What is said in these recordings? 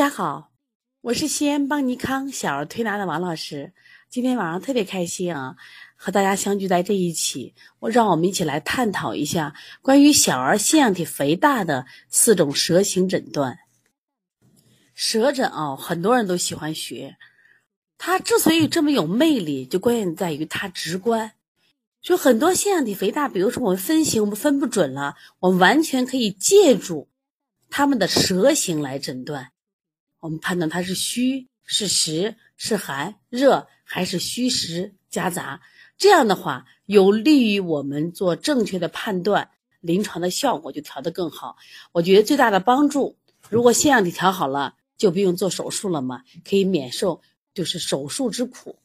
家好，我是西安邦尼康小儿推拿的王老师。今天晚上特别开心啊，和大家相聚在这一起，我让我们一起来探讨一下关于小儿腺样体肥大的四种舌形诊断。舌诊啊，很多人都喜欢学，它之所以这么有魅力，就关键在于它直观。就很多腺样体肥大，比如说我们分型我们分不准了，我们完全可以借助他们的舌形来诊断。我们判断它是虚是实是寒热还是虚实夹杂，这样的话有利于我们做正确的判断，临床的效果就调得更好。我觉得最大的帮助，如果腺样体调好了，就不用做手术了嘛，可以免受就是手术之苦。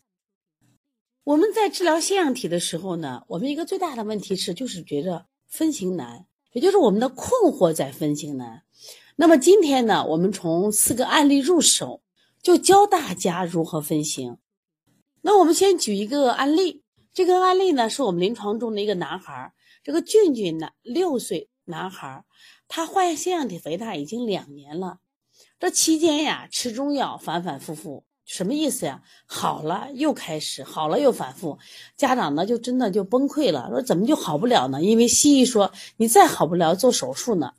我们在治疗腺样体的时候呢，我们一个最大的问题是就是觉着分型难，也就是我们的困惑在分型难。那么今天呢，我们从四个案例入手，就教大家如何分型。那我们先举一个案例，这个案例呢是我们临床中的一个男孩，这个俊俊呢六岁男孩，他患腺样体肥大已经两年了，这期间呀吃中药反反复复，什么意思呀？好了又开始，好了又反复，家长呢就真的就崩溃了，说怎么就好不了呢？因为西医说你再好不了做手术呢。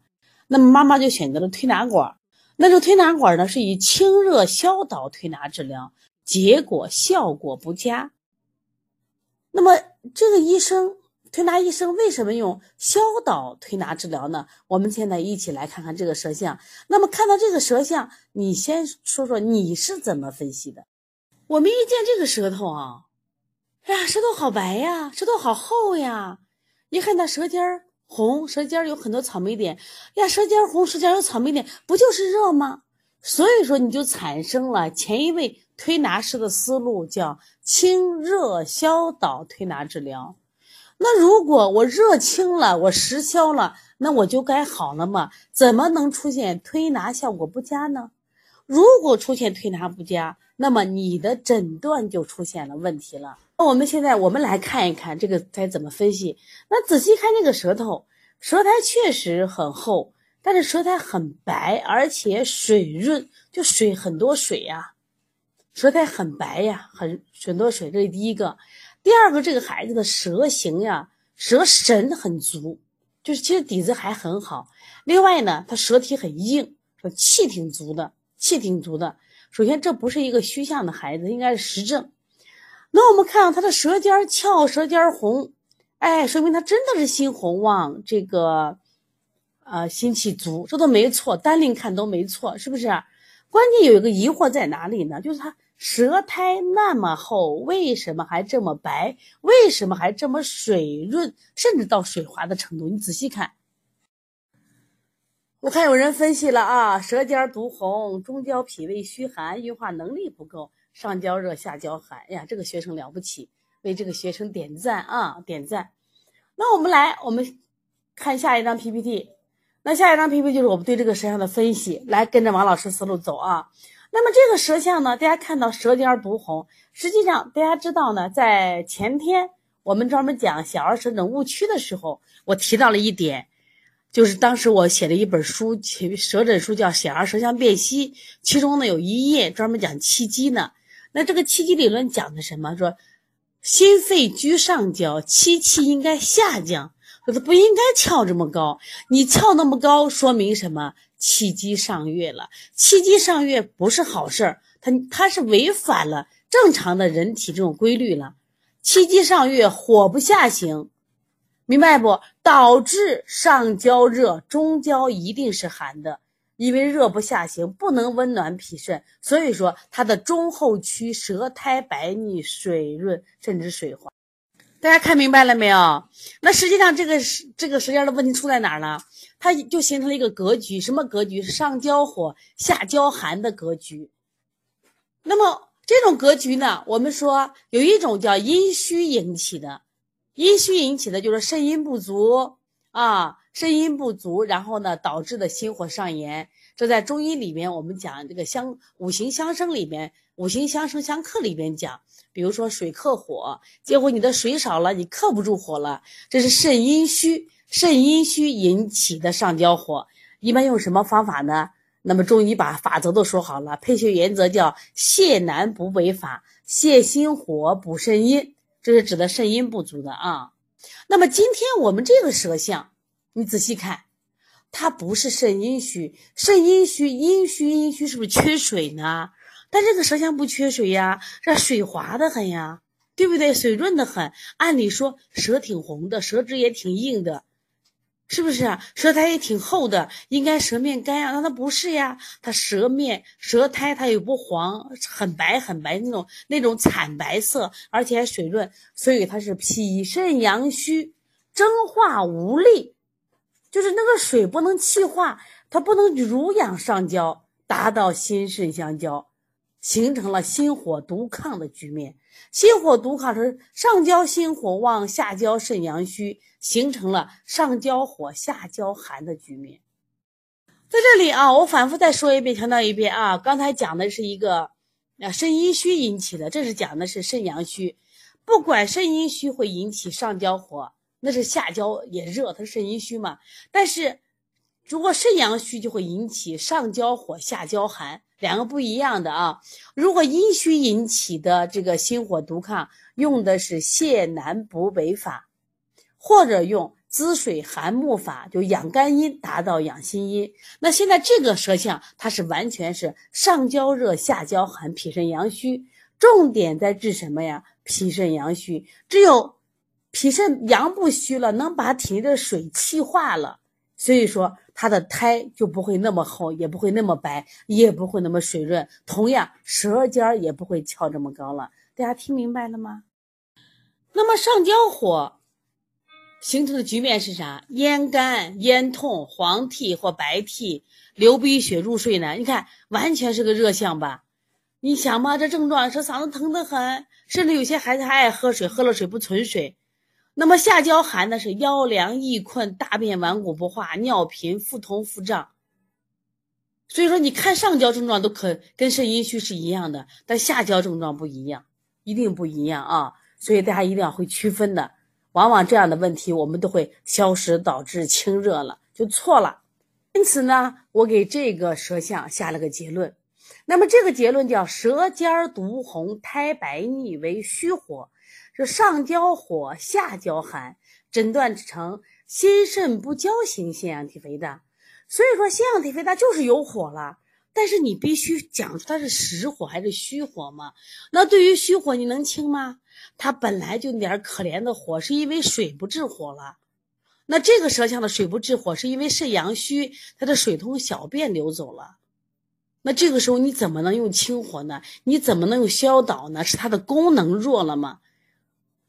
那么妈妈就选择了推拿管，那这推拿管呢是以清热消导推拿治疗，结果效果不佳。那么这个医生，推拿医生为什么用消导推拿治疗呢？我们现在一起来看看这个舌象。那么看到这个舌象，你先说说你是怎么分析的？我们一见这个舌头啊，哎呀，舌头好白呀，舌头好厚呀，一看那舌尖儿。红舌尖有很多草莓点呀，舌尖红，舌尖有草莓点，不就是热吗？所以说你就产生了前一位推拿师的思路，叫清热消导推拿治疗。那如果我热清了，我实消了，那我就该好了嘛？怎么能出现推拿效果不佳呢？如果出现推拿不佳，那么你的诊断就出现了问题了。那我们现在我们来看一看这个该怎么分析。那仔细看这个舌头，舌苔确实很厚，但是舌苔很白，而且水润，就水很多水呀，舌苔很白呀，很很多水。这是第一个。第二个，这个孩子的舌形呀，舌神很足，就是其实底子还很好。另外呢，他舌体很硬，说气挺足的，气挺足的。首先，这不是一个虚象的孩子，应该是实症。那我们看到他的舌尖翘，舌尖红，哎，说明他真的是心红旺，这个，呃，心气足，这都没错，单另看都没错，是不是？关键有一个疑惑在哪里呢？就是他舌苔那么厚，为什么还这么白？为什么还这么水润，甚至到水滑的程度？你仔细看，我看有人分析了啊，舌尖独红，中焦脾胃虚寒，运化能力不够。上焦热，下焦寒，哎呀，这个学生了不起，为这个学生点赞啊，点赞。那我们来，我们看下一张 PPT。那下一张 PPT 就是我们对这个舌象的分析，来跟着王老师思路走啊。那么这个舌象呢，大家看到舌尖独红，实际上大家知道呢，在前天我们专门讲小儿舌诊误区的时候，我提到了一点，就是当时我写了一本书，舌诊书叫《小儿舌象辨析》，其中呢有一页专门讲气机呢。那这个气机理论讲的什么？说心肺居上焦，气气应该下降，它不应该翘这么高。你翘那么高，说明什么？气机上越了。气机上越不是好事儿，它它是违反了正常的人体这种规律了。气机上越，火不下行，明白不？导致上焦热，中焦一定是寒的。因为热不下行，不能温暖脾肾，所以说它的中后区舌苔白腻、水润，甚至水滑。大家看明白了没有？那实际上这个是这个舌尖的问题出在哪儿呢？它就形成了一个格局，什么格局？上焦火、下焦寒的格局。那么这种格局呢，我们说有一种叫阴虚引起的，阴虚引起的就是肾阴不足啊。肾阴不足，然后呢，导致的心火上炎。这在中医里面，我们讲这个相五行相生里面，五行相生相克里边讲，比如说水克火，结果你的水少了，你克不住火了，这是肾阴虚，肾阴虚引起的上焦火。一般用什么方法呢？那么中医把法则都说好了，配穴原则叫泻南补北法，泻心火补肾阴，这是指的肾阴不足的啊。那么今天我们这个舌象，你仔细看，它不是肾阴虚，肾阴虚，阴虚阴虚是不是缺水呢？但这个舌象不缺水呀，这水滑的很呀，对不对？水润的很，按理说舌挺红的，舌质也挺硬的。是不是啊？舌苔也挺厚的，应该舌面干呀，但它不是呀，它舌面舌苔它也不黄，很白很白那种那种惨白色，而且还水润，所以它是脾肾阳虚，蒸化无力，就是那个水不能气化，它不能濡养上焦，达到心肾相交，形成了心火独亢的局面。心火独亢是上焦心火旺，下焦肾阳虚。形成了上焦火下焦寒的局面，在这里啊，我反复再说一遍，强调一遍啊，刚才讲的是一个啊肾阴虚引起的，这是讲的是肾阳虚。不管肾阴虚会引起上焦火，那是下焦也热，它是肾阴虚嘛。但是如果肾阳虚就会引起上焦火下焦寒，两个不一样的啊。如果阴虚引起的这个心火毒亢，用的是泻南补北法。或者用滋水涵木法，就养肝阴，达到养心阴。那现在这个舌象，它是完全是上焦热，下焦寒，脾肾阳虚。重点在治什么呀？脾肾阳虚，只有脾肾阳不虚了，能把体内的水气化了，所以说它的苔就不会那么厚，也不会那么白，也不会那么水润。同样，舌尖也不会翘这么高了。大家听明白了吗？那么上焦火。形成的局面是啥？咽干、咽痛、黄涕或白涕、流鼻血、入睡呢？你看，完全是个热象吧？你想嘛，这症状是嗓子疼得很，甚至有些孩子还爱喝水，喝了水不存水。那么下焦寒呢？是腰凉易困、大便顽固不化、尿频、腹痛腹胀。所以说，你看上焦症状都可跟肾阴虚是一样的，但下焦症状不一样，一定不一样啊！所以大家一定要会区分的。往往这样的问题，我们都会消食导致清热了，就错了。因此呢，我给这个舌象下了个结论。那么这个结论叫舌尖独红，苔白腻为虚火，是上焦火，下焦寒，诊断成心肾不交型腺样体肥大。所以说，腺样体肥大就是有火了，但是你必须讲出它是实火还是虚火嘛？那对于虚火，你能清吗？它本来就点可怜的火，是因为水不治火了。那这个舌象的水不治火，是因为肾阳虚，它的水通小便流走了。那这个时候你怎么能用清火呢？你怎么能用消导呢？是它的功能弱了吗？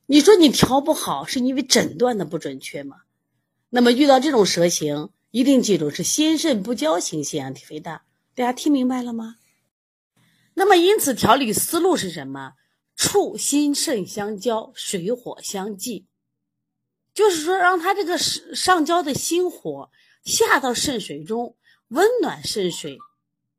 你说你调不好，是因为诊断的不准确吗？那么遇到这种舌形，一定记住是心肾不交型腺样体肥大。大家听明白了吗？那么因此调理思路是什么？触心肾相交，水火相济，就是说让他这个上上焦的心火下到肾水中，温暖肾水，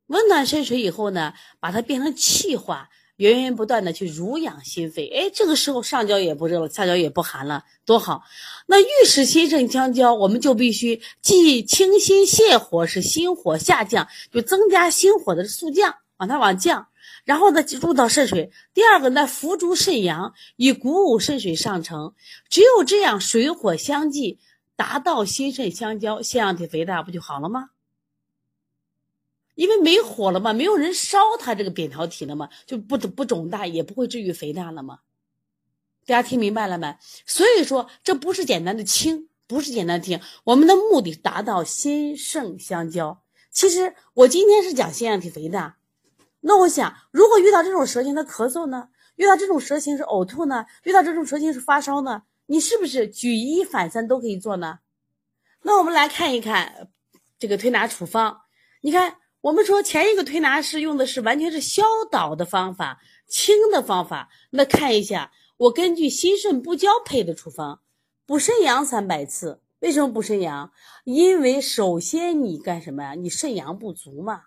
温暖肾水以后呢，把它变成气化，源源不断的去濡养心肺。哎，这个时候上焦也不热了，下焦也不寒了，多好！那欲使心肾相交，我们就必须既清心泻火，使心火下降，就增加心火的速降，往它往降。然后呢，入到肾水。第二个呢，扶助肾阳，以鼓舞肾水上承。只有这样，水火相济，达到心肾相交，腺样体肥大不就好了吗？因为没火了嘛，没有人烧它这个扁桃体了嘛，就不不肿大，也不会至于肥大了嘛。大家听明白了没？所以说，这不是简单的清，不是简单的听，我们的目的达到心肾相交。其实我今天是讲腺样体肥大。那我想，如果遇到这种舌形的咳嗽呢？遇到这种舌形是呕吐呢？遇到这种舌形是发烧呢？你是不是举一反三都可以做呢？那我们来看一看这个推拿处方。你看，我们说前一个推拿是用的是完全是消导的方法、清的方法。那看一下，我根据心肾不交配的处方，补肾阳三百次。为什么补肾阳？因为首先你干什么呀？你肾阳不足嘛。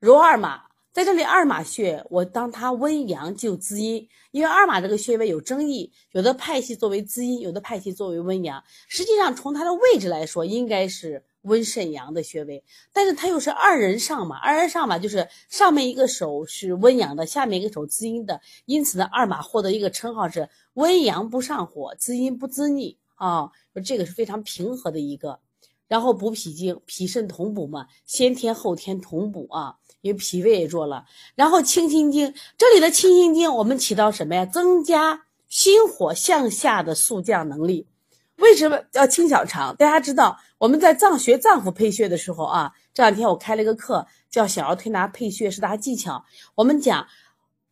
揉二马。在这里，二马穴我当它温阳救滋阴，因为二马这个穴位有争议，有的派系作为滋阴，有的派系作为温阳。实际上，从它的位置来说，应该是温肾阳的穴位，但是它又是二人上嘛，二人上嘛，就是上面一个手是温阳的，下面一个手滋阴的，因此呢，二马获得一个称号是温阳不上火，滋阴不滋腻啊，这个是非常平和的一个。然后补脾经，脾肾同补嘛，先天后天同补啊，因为脾胃也弱了。然后清心经，这里的清心经我们起到什么呀？增加心火向下的速降能力。为什么要清小肠？大家知道我们在脏学脏腑配穴的时候啊，这两天我开了一个课，叫小儿推拿配穴十大技巧。我们讲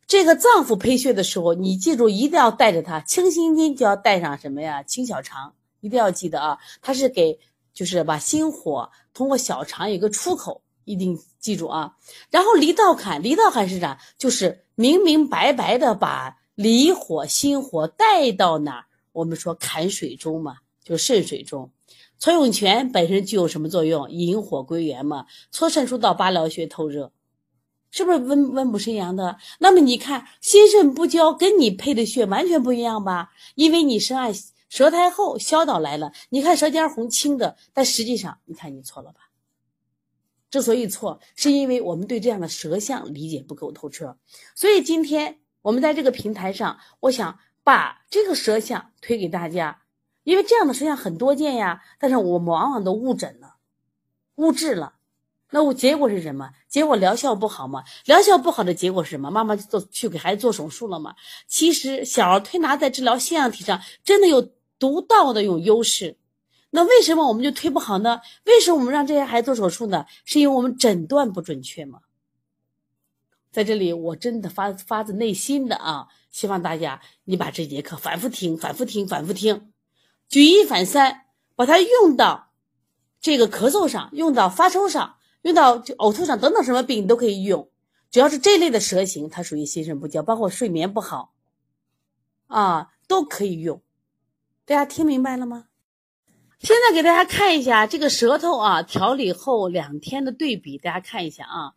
这个脏腑配穴的时候，你记住一定要带着它，清心经就要带上什么呀？清小肠，一定要记得啊，它是给就是把心火通过小肠有个出口，一定记住啊。然后离道坎，离道坎是啥？就是明明白白的把离火心火带到哪儿？我们说坎水中嘛，就肾水中，搓涌泉本身具有什么作用？引火归元嘛。搓肾腧到八髎穴透热，是不是温温补肾阳的？那么你看心肾不交，跟你配的穴完全不一样吧？因为你深谙舌苔厚，消导来了。你看舌尖红青的，但实际上你看你错了吧？之所以错，是因为我们对这样的舌象理解不够透彻。所以今天我们在这个平台上，我想。把这个舌象推给大家，因为这样的舌象很多见呀，但是我们往往都误诊了、误治了，那我结果是什么？结果疗效不好嘛？疗效不好的结果是什么？妈妈做去给孩子做手术了嘛？其实小儿推拿在治疗腺样体上真的有独到的有优势，那为什么我们就推不好呢？为什么我们让这些孩子做手术呢？是因为我们诊断不准确吗？在这里，我真的发发自内心的啊。希望大家，你把这节课反复听，反复听，反复听，举一反三，把它用到这个咳嗽上，用到发烧上，用到呕吐上，等等什么病你都可以用。只要是这类的舌形，它属于心肾不交，包括睡眠不好，啊，都可以用。大家听明白了吗？现在给大家看一下这个舌头啊，调理后两天的对比，大家看一下啊。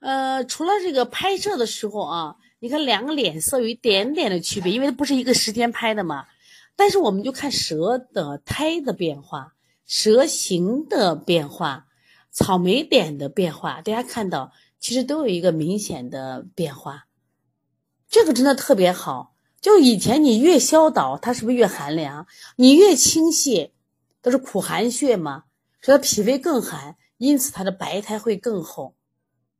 呃，除了这个拍摄的时候啊。你看两个脸色有一点点的区别，因为不是一个时间拍的嘛。但是我们就看舌的苔的变化、舌形的变化、草莓点的变化，大家看到其实都有一个明显的变化。这个真的特别好。就以前你越消导，它是不是越寒凉？你越清泻，都是苦寒血嘛，所以脾胃更寒，因此它的白苔会更厚。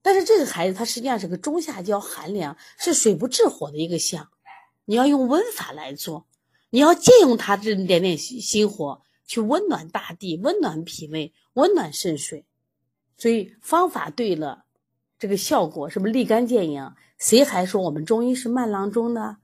但是这个孩子他实际上是个中下焦寒凉，是水不治火的一个象，你要用温法来做，你要借用他这点点心火去温暖大地，温暖脾胃，温暖肾水。所以方法对了，这个效果是不是立竿见影？谁还说我们中医是慢郎中呢？